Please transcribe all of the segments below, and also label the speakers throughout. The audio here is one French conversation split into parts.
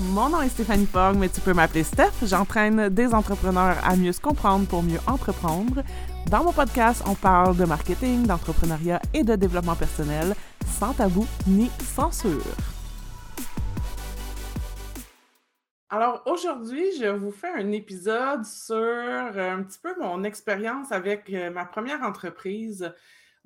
Speaker 1: Mon nom est Stéphanie Fogg, mais tu peux m'appeler Steph. J'entraîne des entrepreneurs à mieux se comprendre pour mieux entreprendre. Dans mon podcast, on parle de marketing, d'entrepreneuriat et de développement personnel, sans tabou ni censure. Alors aujourd'hui, je vous fais un épisode sur euh, un petit peu mon expérience avec euh, ma première entreprise.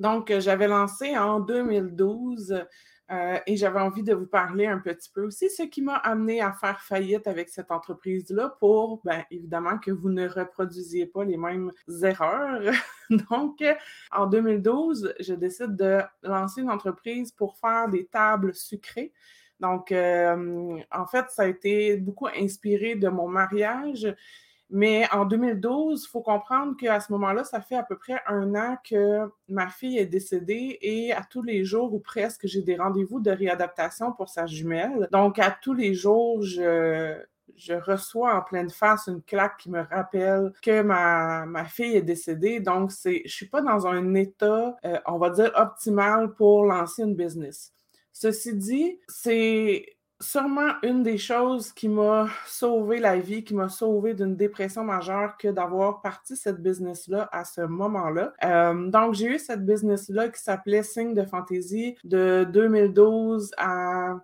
Speaker 1: Donc, j'avais lancé en 2012 euh, et j'avais envie de vous parler un petit peu aussi ce qui m'a amené à faire faillite avec cette entreprise-là pour, bien évidemment, que vous ne reproduisiez pas les mêmes erreurs. Donc, en 2012, je décide de lancer une entreprise pour faire des tables sucrées. Donc, euh, en fait, ça a été beaucoup inspiré de mon mariage. Mais en 2012, il faut comprendre qu'à ce moment-là, ça fait à peu près un an que ma fille est décédée et à tous les jours ou presque, j'ai des rendez-vous de réadaptation pour sa jumelle. Donc, à tous les jours, je, je reçois en pleine face une claque qui me rappelle que ma, ma fille est décédée. Donc, c'est, je suis pas dans un état, euh, on va dire, optimal pour lancer une business. Ceci dit, c'est sûrement une des choses qui m'a sauvé la vie, qui m'a sauvé d'une dépression majeure que d'avoir parti cette business-là à ce moment-là. Euh, donc, j'ai eu cette business-là qui s'appelait Signe de fantaisie de 2012 à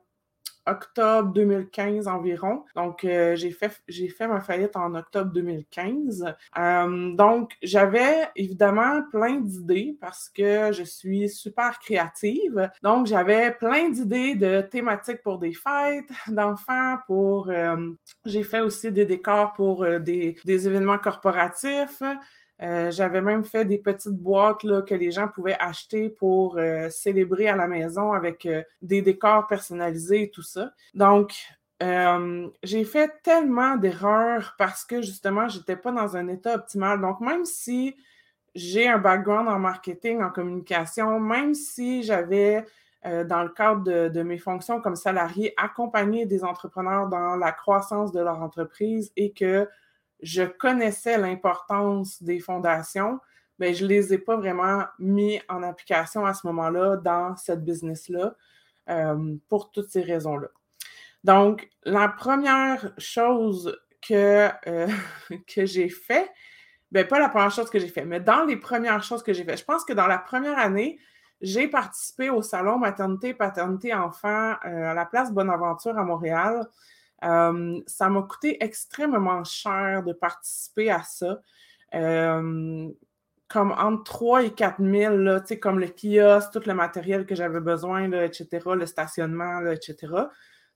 Speaker 1: octobre 2015 environ. Donc, euh, j'ai fait, j'ai fait ma faillite en octobre 2015. Euh, donc, j'avais évidemment plein d'idées parce que je suis super créative. Donc, j'avais plein d'idées de thématiques pour des fêtes d'enfants, pour... Euh, j'ai fait aussi des décors pour des, des événements corporatifs. Euh, j'avais même fait des petites boîtes là, que les gens pouvaient acheter pour euh, célébrer à la maison avec euh, des décors personnalisés et tout ça. Donc, j'ai fait tellement d'erreurs parce que justement, je n'étais pas dans un état optimal. Donc, même si j'ai un background en marketing, en communication, même si j'avais, dans le cadre de, de, mes fonctions comme salarié, accompagné des entrepreneurs dans la croissance de leur entreprise et que je connaissais l'importance des fondations, mais je ne les ai pas vraiment mis en application à ce moment-là dans cette business-là euh, pour toutes ces raisons-là. Donc, la première chose que, euh, j'ai fait, ben pas la première chose que j'ai fait, mais dans les premières choses que j'ai fait, je pense que dans la première année, j'ai participé au salon maternité, paternité, enfant euh, à la place Bonaventure à Montréal. Euh, ça m'a coûté extrêmement cher de participer à ça. Euh, comme entre 3 et 4 000, là, comme le kiosque, tout le matériel que j'avais besoin, là, etc., le stationnement, etc.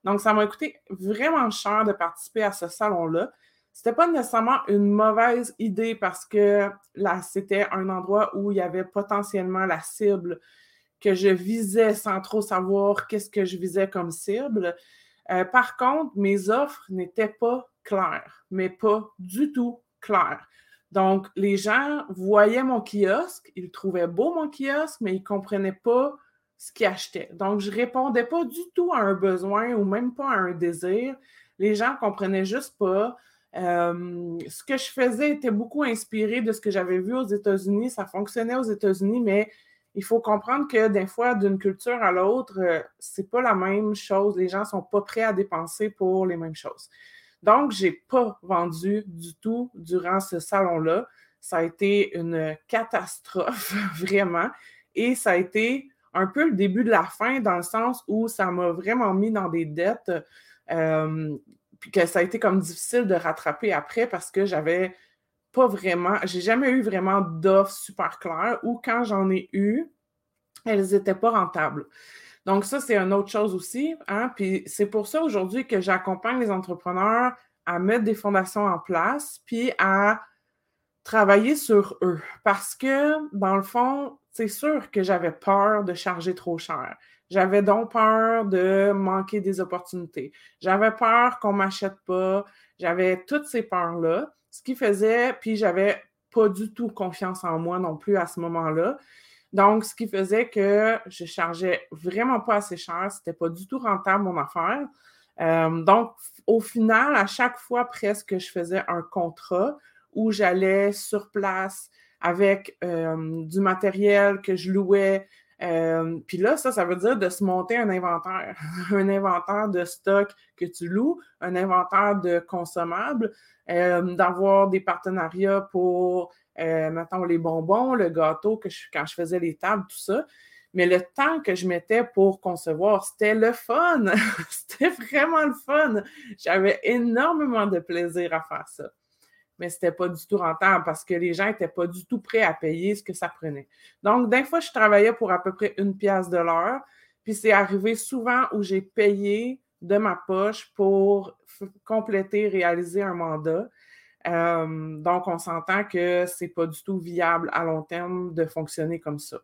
Speaker 1: Donc, ça m'a coûté vraiment cher de participer à ce salon-là. C'était pas nécessairement une mauvaise idée parce que là, c'était un endroit où il y avait potentiellement la cible que je visais sans trop savoir qu'est-ce que je visais comme cible. Euh, par contre, mes offres n'étaient pas claires, mais pas du tout claires. Donc, les gens voyaient mon kiosque, ils trouvaient beau mon kiosque, mais ils ne comprenaient pas ce qu'ils achetaient. Donc, je ne répondais pas du tout à un besoin ou même pas à un désir. Les gens ne comprenaient juste pas. Euh, ce que je faisais était beaucoup inspiré de ce que j'avais vu aux États-Unis. Ça fonctionnait aux États-Unis, mais il faut comprendre que des fois, d'une culture à l'autre, euh, c'est pas la même chose. Les gens sont pas prêts à dépenser pour les mêmes choses. Donc, j'ai pas vendu du tout durant ce salon-là. Ça a été une catastrophe, vraiment. Et ça a été un peu le début de la fin dans le sens où ça m'a vraiment mis dans des dettes. Euh, puis que ça a été comme difficile de rattraper après parce que j'avais pas vraiment, j'ai jamais eu vraiment d'offres super claires ou quand j'en ai eu, elles n'étaient pas rentables. Donc, ça, c'est une autre chose aussi. Hein? Puis c'est pour ça aujourd'hui que j'accompagne les entrepreneurs à mettre des fondations en place, puis à travailler sur eux. Parce que, dans le fond, c'est sûr que j'avais peur de charger trop cher. J'avais donc peur de manquer des opportunités. J'avais peur qu'on ne m'achète pas. J'avais toutes ces peurs-là. Ce qui faisait, puis j'avais pas du tout confiance en moi non plus à ce moment-là. Donc, ce qui faisait que je chargeais vraiment pas assez cher, c'était pas du tout rentable mon affaire. Euh, donc, au final, à chaque fois presque, je faisais un contrat où j'allais sur place avec euh, du matériel que je louais, Euh, puis là, ça, ça veut dire de se monter un inventaire. un inventaire de stock que tu loues, un inventaire de consommables, euh, d'avoir des partenariats pour, euh, mettons, les bonbons, le gâteau, que quand je faisais les tables, tout ça. Mais le temps que je mettais pour concevoir, c'était le fun. c'était vraiment le fun. J'avais énormément de plaisir à faire ça mais ce n'était pas du tout rentable parce que les gens n'étaient pas du tout prêts à payer ce que ça prenait. Donc, d'un fois, je travaillais pour à peu près une pièce de l'heure, puis c'est arrivé souvent où j'ai payé de ma poche pour compléter, réaliser un mandat. Euh, donc, on s'entend que ce n'est pas du tout viable à long terme de fonctionner comme ça.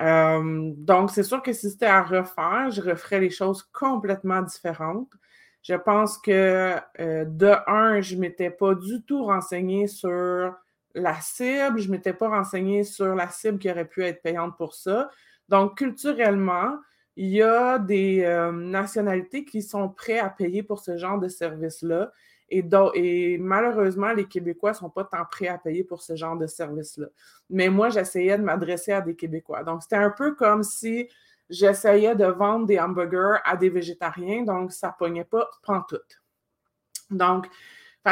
Speaker 1: Euh, donc, c'est sûr que si c'était à refaire, je referais les choses complètement différentes. Je pense que euh, de un, je ne m'étais pas du tout renseignée sur la cible, je ne m'étais pas renseignée sur la cible qui aurait pu être payante pour ça. Donc, culturellement, il y a des euh, nationalités qui sont prêts à payer pour ce genre de service-là. Et, et, malheureusement, les Québécois ne sont pas tant prêts à payer pour ce genre de service-là. Mais moi, j'essayais de m'adresser à des Québécois. Donc, c'était un peu comme si j'essayais de vendre des hamburgers à des végétariens, donc ça pognait pas pantoute. Donc,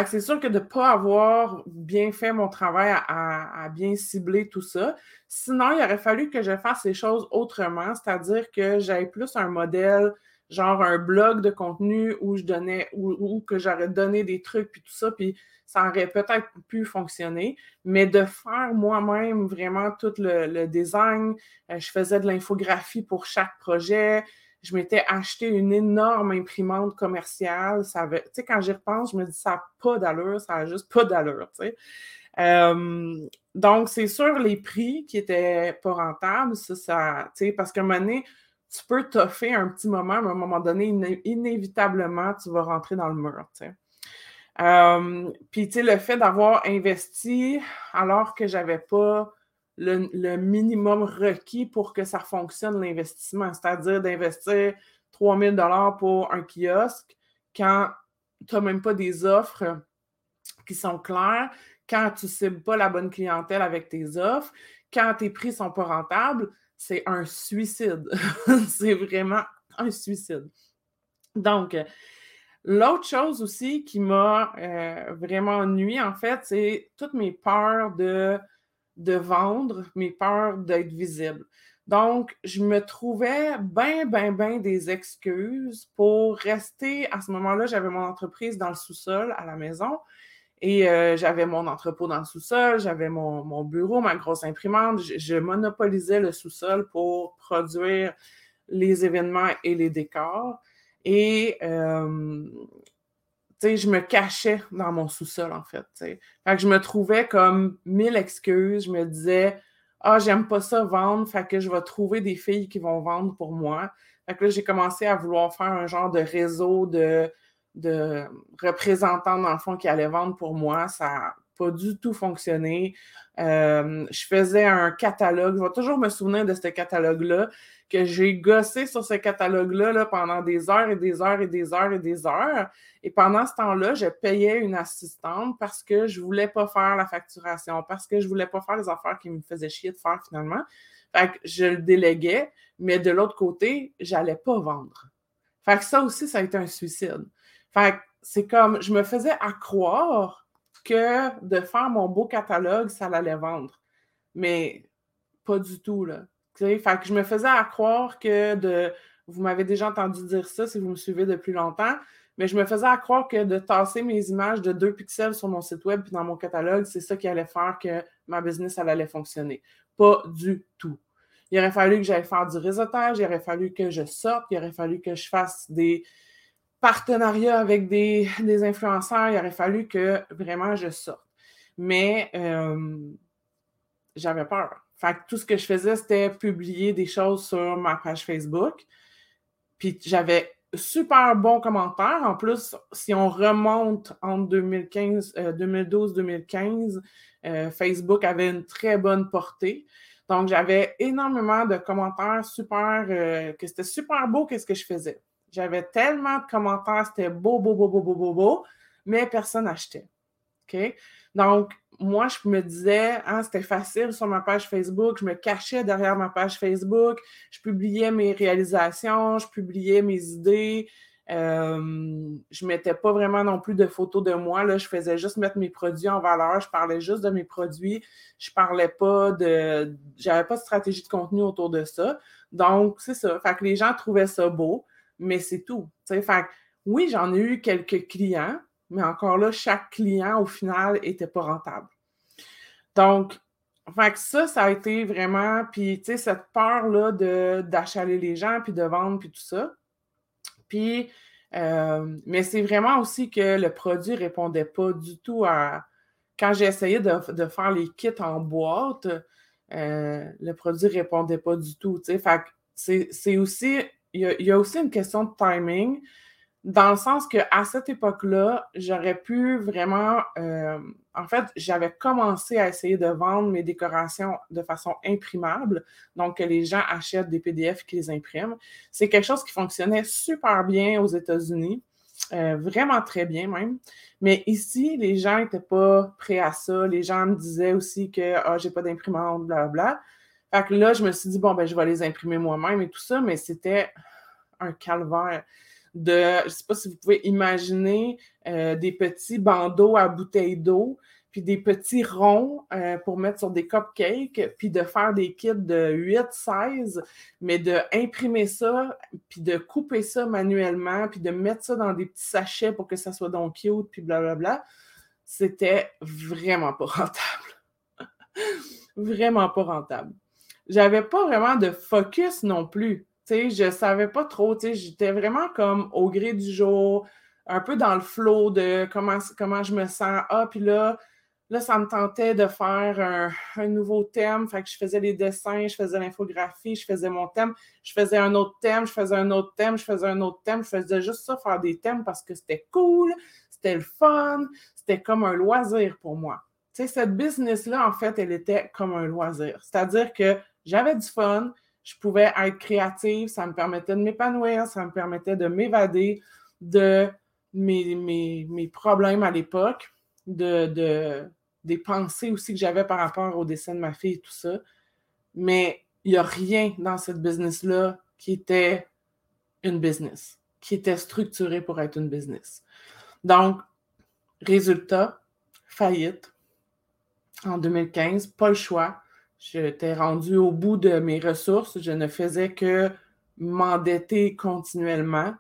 Speaker 1: c'est sûr que de ne pas avoir bien fait mon travail à, bien cibler tout ça. Sinon, il aurait fallu que je fasse les choses autrement, c'est-à-dire que j'avais plus un modèle, genre un blog de contenu où je donnais, ou que j'aurais donné des trucs, puis tout ça, puis ça aurait peut-être pu fonctionner, mais de faire moi-même vraiment tout le, design, euh, je faisais de l'infographie pour chaque projet, je m'étais acheté une énorme imprimante commerciale. Ça tu sais, quand j'y repense, je me dis ça n'a pas d'allure, ça n'a juste pas d'allure, tu sais. Euh, donc, c'est sûr, les prix qui étaient pas rentables, ça, ça tu sais, parce qu'à un moment donné, tu peux toffer un petit moment, mais à un moment donné, inévitablement, tu vas rentrer dans le mur. Euh, puis, tu sais, le fait d'avoir investi alors que je n'avais pas le, minimum requis pour que ça fonctionne, l'investissement, c'est-à-dire d'investir 3000 dollars pour un kiosque quand tu n'as même pas des offres qui sont claires, quand tu ne cibles pas la bonne clientèle avec tes offres, quand tes prix ne sont pas rentables, c'est un suicide. c'est vraiment un suicide. Donc, L'autre chose aussi qui m'a euh, vraiment ennuyé, en fait, c'est toutes mes peurs de, de vendre, mes peurs d'être visible. Donc, je me trouvais bien, bien, bien des excuses pour rester. À ce moment-là, j'avais mon entreprise dans le sous-sol à la maison et euh, j'avais mon entrepôt dans le sous-sol, j'avais mon, bureau, ma grosse imprimante. je monopolisais le sous-sol pour produire les événements et les décors. Et euh, je me cachais dans mon sous-sol, en fait. Fait que je me trouvais comme mille excuses. Je me disais Ah, j'aime pas ça vendre, fait que je vais trouver des filles qui vont vendre pour moi. Fait que là, j'ai commencé à vouloir faire un genre de réseau de, de représentants, dans le fond, qui allaient vendre pour moi. Ça n'a pas du tout fonctionné. Euh, je faisais un catalogue. Je vais toujours me souvenir de ce catalogue-là que j'ai gossé sur ce catalogue-là pendant des heures et des heures et des heures et des heures. Et pendant ce temps-là, je payais une assistante parce que je ne voulais pas faire la facturation, parce que je ne voulais pas faire les affaires qui me faisaient chier de faire finalement. Fait que je le déléguais, mais de l'autre côté, je n'allais pas vendre. Fait que ça aussi, ça a été un suicide. C'est comme, je me faisais à croire que de faire mon beau catalogue, ça allait vendre. Mais pas du tout, là. Fait que je me faisais à croire que de. Vous m'avez déjà entendu dire ça si vous me suivez depuis longtemps, mais je me faisais à croire que de tasser mes images de deux pixels sur mon site web puis dans mon catalogue, c'est ça qui allait faire que ma business allait fonctionner. Pas du tout. Il aurait fallu que j'aille faire du réseautage, il aurait fallu que je sorte, il aurait fallu que je fasse des partenariats avec des, influenceurs, il aurait fallu que vraiment je sorte. Mais euh, j'avais peur. Fait que tout ce que je faisais, c'était publier des choses sur ma page Facebook. Puis j'avais super bons commentaires. En plus, si on remonte entre 2015, 2012-2015, euh, euh, Facebook avait une très bonne portée. Donc, j'avais énormément de commentaires super, que c'était super beau qu'est-ce que je faisais. J'avais tellement de commentaires, c'était beau, beau, beau, beau, beau, beau, beau, mais personne n'achetait. OK? Donc, moi, je me disais, hein, c'était facile sur ma page Facebook, je me cachais derrière ma page Facebook, je publiais mes réalisations, je publiais mes idées. Euh, je mettais pas vraiment non plus de photos de moi. Là, je faisais juste mettre mes produits en valeur. Je parlais juste de mes produits. Je parlais pas de. J'avais pas de stratégie de contenu autour de ça. Donc, c'est ça. Fait que les gens trouvaient ça beau, mais c'est tout. Fait oui, j'en ai eu quelques clients, mais encore là, chaque client, au final, n'était pas rentable. Donc, fait que ça, ça a été vraiment, puis tu sais, cette peur-là d'achaler les gens, puis de vendre, puis tout ça. Puis, euh, mais c'est vraiment aussi que le produit ne répondait pas du tout à. Quand j'ai essayé de, faire les kits en boîte, euh, le produit ne répondait pas du tout. Fait que c'est aussi. Il y, a, aussi une question de timing dans le sens qu'à cette époque-là, j'aurais pu vraiment, euh, en fait, j'avais commencé à essayer de vendre mes décorations de façon imprimable, donc que les gens achètent des PDF qui les impriment. C'est quelque chose qui fonctionnait super bien aux États-Unis, euh, vraiment très bien même. Mais ici, les gens n'étaient pas prêts à ça. Les gens me disaient aussi que ah, j'ai pas d'imprimante, blablabla. Fait que là, je me suis dit, bon, ben, je vais les imprimer moi-même et tout ça, mais c'était un calvaire de, je ne sais pas si vous pouvez imaginer euh, des petits bandeaux à bouteille d'eau, puis des petits ronds euh, pour mettre sur des cupcakes, puis de faire des kits de 8, 16, mais de imprimer ça, puis de couper ça manuellement, puis de mettre ça dans des petits sachets pour que ça soit donc cute, puis blablabla, c'était vraiment pas rentable. vraiment pas rentable. J'avais pas vraiment de focus non plus sais, je savais pas trop, j'étais vraiment comme au gré du jour, un peu dans le flot de comment, comment je me sens. Ah, puis là, là, ça me tentait de faire un, nouveau thème. Fait que je faisais les dessins, je faisais l'infographie, je faisais mon thème, je faisais un autre thème, je faisais un autre thème, je faisais un autre thème. Je faisais juste ça, faire des thèmes parce que c'était cool, c'était le fun, c'était comme un loisir pour moi. Tu sais, cette business-là, en fait, elle était comme un loisir. C'est-à-dire que j'avais du fun, je pouvais être créative, ça me permettait de m'épanouir, ça me permettait de m'évader de mes, mes, problèmes à l'époque, de, des pensées aussi que j'avais par rapport au dessin de ma fille et tout ça. Mais il n'y a rien dans cette business-là qui était une business, qui était structuré pour être une business. Donc, résultat, faillite en 2015, pas le choix. J'étais rendu au bout de mes ressources. Je ne faisais que m'endetter continuellement,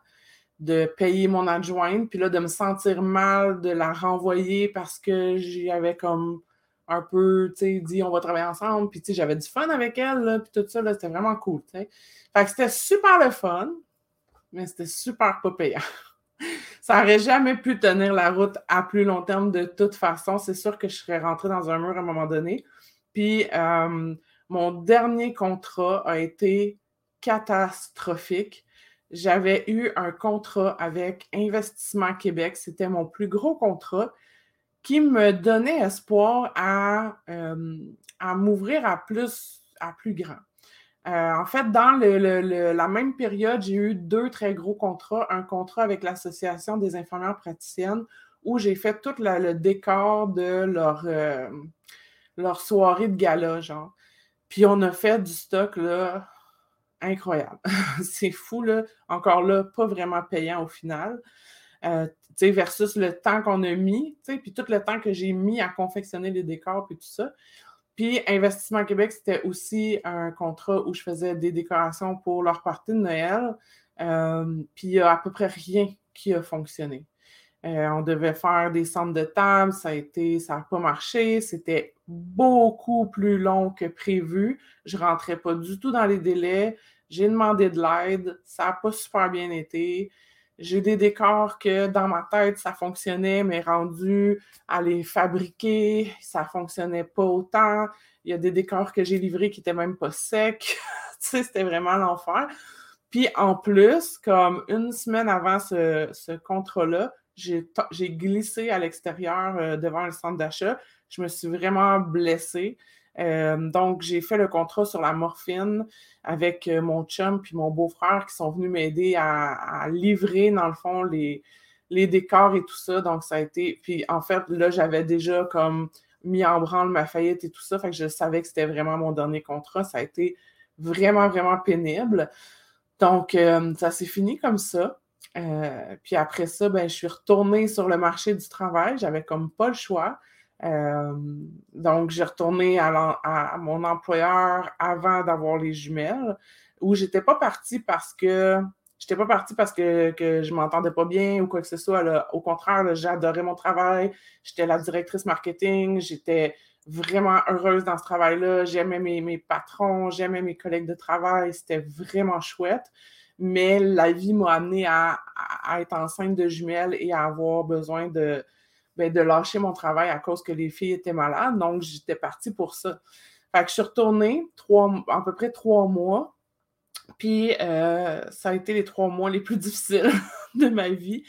Speaker 1: de payer mon adjointe, puis là, de me sentir mal, de la renvoyer parce que j'avais comme un peu, tu sais, dit on va travailler ensemble, puis tu sais, j'avais du fun avec elle, puis tout ça, là, c'était vraiment cool. Fait que c'était super le fun, mais c'était super pas payant. ça n'aurait jamais pu tenir la route à plus long terme de toute façon. C'est sûr que je serais rentrée dans un mur à un moment donné. Puis euh, mon dernier contrat a été catastrophique. J'avais eu un contrat avec Investissement Québec. C'était mon plus gros contrat qui me donnait espoir à, euh, m'ouvrir à plus, à plus grand. Euh, en fait, dans la même période, j'ai eu deux très gros contrats. Un contrat avec l'Association des infirmières praticiennes où j'ai fait tout le décor de leur, leur soirée de gala, genre. Puis on a fait du stock, là, incroyable. c'est fou, là. Encore là, pas vraiment payant au final. Euh, tu sais, versus le temps qu'on a mis, tu sais, puis tout le temps que j'ai mis à confectionner les décors, puis tout ça. Puis Investissement Québec, c'était aussi un contrat où je faisais des décorations pour leur partie de Noël. Euh, puis il n'y a à peu près rien qui a fonctionné. Euh, on devait faire des centres de table, ça a été, ça n'a pas marché, c'était beaucoup plus long que prévu. Je ne rentrais pas du tout dans les délais. J'ai demandé de l'aide, ça n'a pas super bien été. J'ai des décors que dans ma tête, ça fonctionnait, mais rendu à les fabriquer, ça ne fonctionnait pas autant. Il y a des décors que j'ai livrés qui n'étaient même pas secs. tu c'était vraiment l'enfer. Puis en plus, comme une semaine avant ce, ce contrat-là, j'ai glissé à l'extérieur euh, devant le centre d'achat. Je me suis vraiment blessée. Euh, donc, j'ai fait le contrat sur la morphine avec euh, mon chum puis mon beau-frère qui sont venus m'aider à, livrer, dans le fond, les, les décors et tout ça. Donc, ça a été. Puis, en fait, là, j'avais déjà comme mis en branle ma faillite et tout ça. Fait que je savais que c'était vraiment mon dernier contrat. Ça a été vraiment, vraiment pénible. Donc, euh, ça s'est fini comme ça. Puis après ça, ben, je suis retournée sur le marché du travail. J'avais comme pas le choix. Euh, donc, j'ai retourné à, mon employeur avant d'avoir les jumelles, où j'étais pas partie parce que j'étais pas partie parce que, que je m'entendais pas bien ou quoi que ce soit. Au contraire, j'adorais mon travail. J'étais la directrice marketing. J'étais vraiment heureuse dans ce travail-là. J'aimais mes, mes, patrons, j'aimais mes collègues de travail. C'était vraiment chouette. Mais la vie m'a amenée à, être enceinte de jumelles et à avoir besoin de, ben, de lâcher mon travail à cause que les filles étaient malades. Donc, j'étais partie pour ça. Fait que je suis retournée trois, à peu près trois mois. Puis, euh, ça a été les trois mois les plus difficiles de ma vie.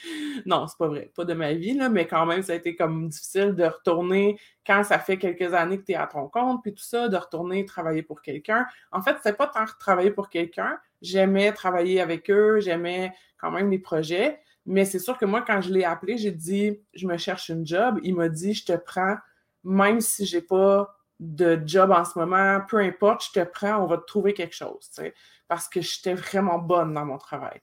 Speaker 1: Non, c'est pas vrai, pas de ma vie, là, mais quand même, ça a été comme difficile de retourner quand ça fait quelques années que tu es à ton compte, puis tout ça, de retourner travailler pour quelqu'un. En fait, c'est pas tant travailler pour quelqu'un. J'aimais travailler avec eux, j'aimais quand même les projets. Mais c'est sûr que moi, quand je l'ai appelé, j'ai dit je me cherche une job. Il m'a dit je te prends, même si j'ai pas de job en ce moment, peu importe, je te prends, on va te trouver quelque chose. Parce que j'étais vraiment bonne dans mon travail.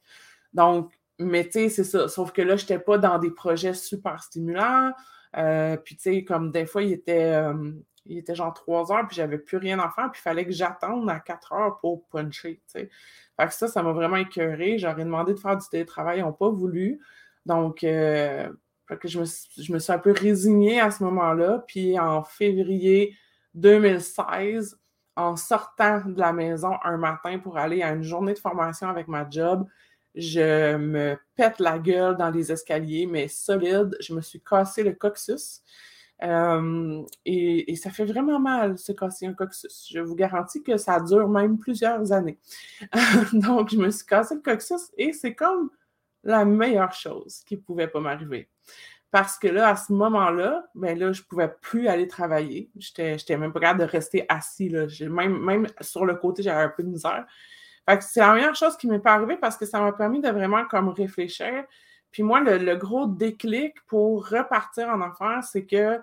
Speaker 1: Donc, mais tu sais, c'est ça. Sauf que là, je n'étais pas dans des projets super stimulants. Euh, puis, tu sais, comme des fois, il était, euh, il était genre trois heures, puis j'avais plus rien à faire, puis il fallait que j'attende à quatre heures pour puncher, tu sais. Fait que ça, ça m'a vraiment écœuré. J'aurais demandé de faire du télétravail, ils n'ont pas voulu. Donc, euh, que je, me, je me suis un peu résignée à ce moment-là. Puis en février 2016, en sortant de la maison un matin pour aller à une journée de formation avec ma job, je me pète la gueule dans les escaliers, mais solide. Je me suis cassé le coccyx. Et, ça fait vraiment mal, se casser un coccyx. Je vous garantis que ça dure même plusieurs années. Donc, je me suis cassé le coccyx et c'est comme la meilleure chose qui pouvait pas m'arriver. Parce que là, à ce moment-là, ben là, je pouvais plus aller travailler. J'étais même pas capable de rester assis. Là. Même, même sur le côté, j'avais un peu de misère c'est la meilleure chose qui m'est pas arrivée parce que ça m'a permis de vraiment comme réfléchir. Puis moi, le, gros déclic pour repartir en affaires, c'est que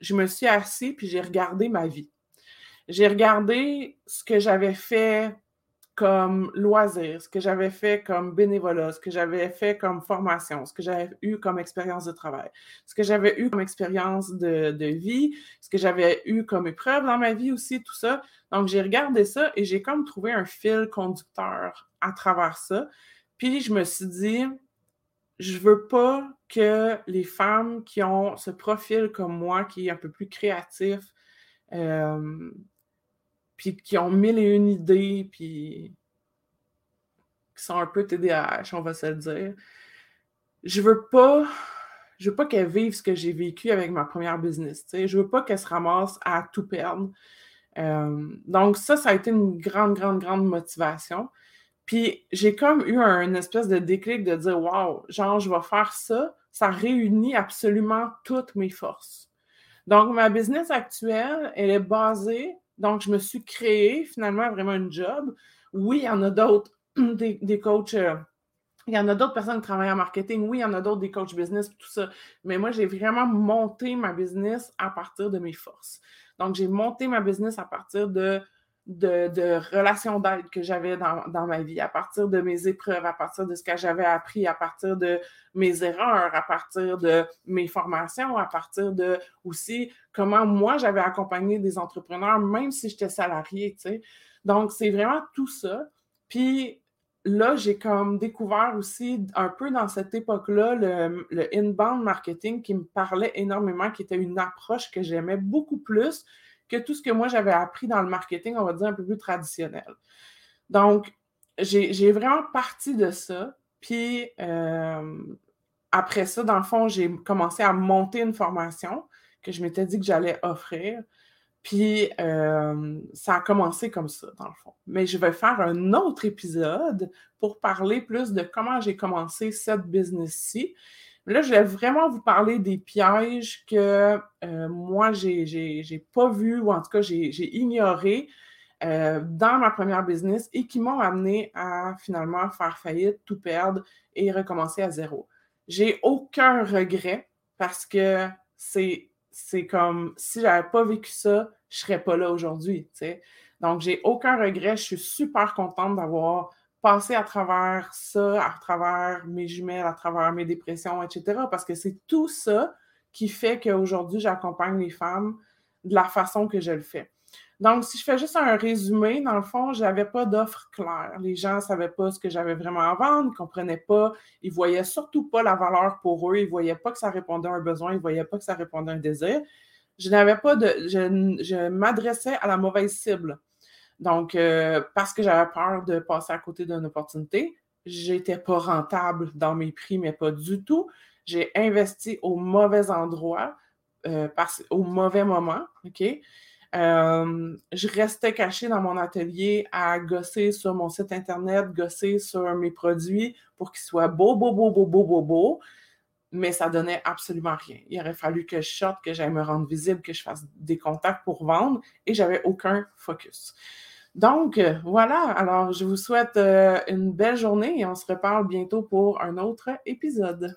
Speaker 1: je me suis assis puis j'ai regardé ma vie. J'ai regardé ce que j'avais fait comme loisir, ce que j'avais fait comme bénévolat, ce que j'avais fait comme formation, ce que j'avais eu comme expérience de travail, ce que j'avais eu comme expérience de, de, vie, ce que j'avais eu comme épreuve dans ma vie aussi, tout ça. Donc, j'ai regardé ça et j'ai comme trouvé un fil conducteur à travers ça. Puis, je me suis dit, je veux pas que les femmes qui ont ce profil comme moi, qui est un peu plus créatif, euh, puis qui ont mille et une idées, puis qui sont un peu TDAH, on va se le dire. Je veux pas, je veux pas qu'elles vivent ce que j'ai vécu avec ma première business. sais. Je veux pas qu'elles se ramassent à tout perdre. Euh, donc, ça, ça a été une grande, grande, grande motivation. Puis j'ai comme eu un espèce de déclic de dire Waouh, genre, je vais faire ça. Ça réunit absolument toutes mes forces. Donc, ma business actuelle, elle est basée donc, je me suis créé finalement vraiment une job. Oui, il y en a d'autres, des, coachs. Euh, il y en a d'autres personnes qui travaillent en marketing. Oui, il y en a d'autres, des coachs business, tout ça. Mais moi, j'ai vraiment monté ma business à partir de mes forces. Donc, j'ai monté ma business à partir de de, relations d'aide que j'avais dans, ma vie, à partir de mes épreuves, à partir de ce que j'avais appris, à partir de mes erreurs, à partir de mes formations, à partir de aussi comment moi j'avais accompagné des entrepreneurs, même si j'étais salarié. Donc, c'est vraiment tout ça. Puis là, j'ai comme découvert aussi un peu dans cette époque-là le inbound marketing qui me parlait énormément, qui était une approche que j'aimais beaucoup plus que tout ce que moi j'avais appris dans le marketing, on va dire un peu plus traditionnel. Donc, j'ai vraiment parti de ça. Puis euh, après ça, dans le fond, j'ai commencé à monter une formation que je m'étais dit que j'allais offrir. Puis euh, ça a commencé comme ça, dans le fond. Mais je vais faire un autre épisode pour parler plus de comment j'ai commencé cette business-ci Là, je vais vraiment vous parler des pièges que euh, moi, j'ai n'ai pas vu ou en tout cas, j'ai ignoré euh, dans ma première business et qui m'ont amené à finalement faire faillite, tout perdre et recommencer à zéro. J'ai aucun regret parce que c'est comme si j'avais pas vécu ça, je serais pas là aujourd'hui. Donc, j'ai aucun regret. Je suis super contente d'avoir passé à travers ça, à travers mes jumelles, à travers mes dépressions, etc. Parce que c'est tout ça qui fait qu'aujourd'hui, j'accompagne les femmes de la façon que je le fais. Donc, si je fais juste un résumé, dans le fond, je n'avais pas d'offre claire. Les gens ne savaient pas ce que j'avais vraiment à vendre, ils ne comprenaient pas, ils ne voyaient surtout pas la valeur pour eux, ils ne voyaient pas que ça répondait à un besoin, ils ne voyaient pas que ça répondait à un désir. Je n'avais pas de. Je m'adressais à la mauvaise cible. Donc, euh, parce que j'avais peur de passer à côté d'une opportunité, j'étais pas rentable dans mes prix, mais pas du tout. J'ai investi au mauvais endroit, euh, au mauvais moment, OK? Euh, je restais cachée dans mon atelier à gosser sur mon site Internet, gosser sur mes produits pour qu'ils soient beaux, beaux, beaux, beaux, beaux, beaux, beaux. Mais ça donnait absolument rien. Il aurait fallu que je sorte, que j'aille me rendre visible, que je fasse des contacts pour vendre et j'avais aucun focus. Donc, voilà. Alors, je vous souhaite euh, une belle journée et on se reparle bientôt pour un autre épisode.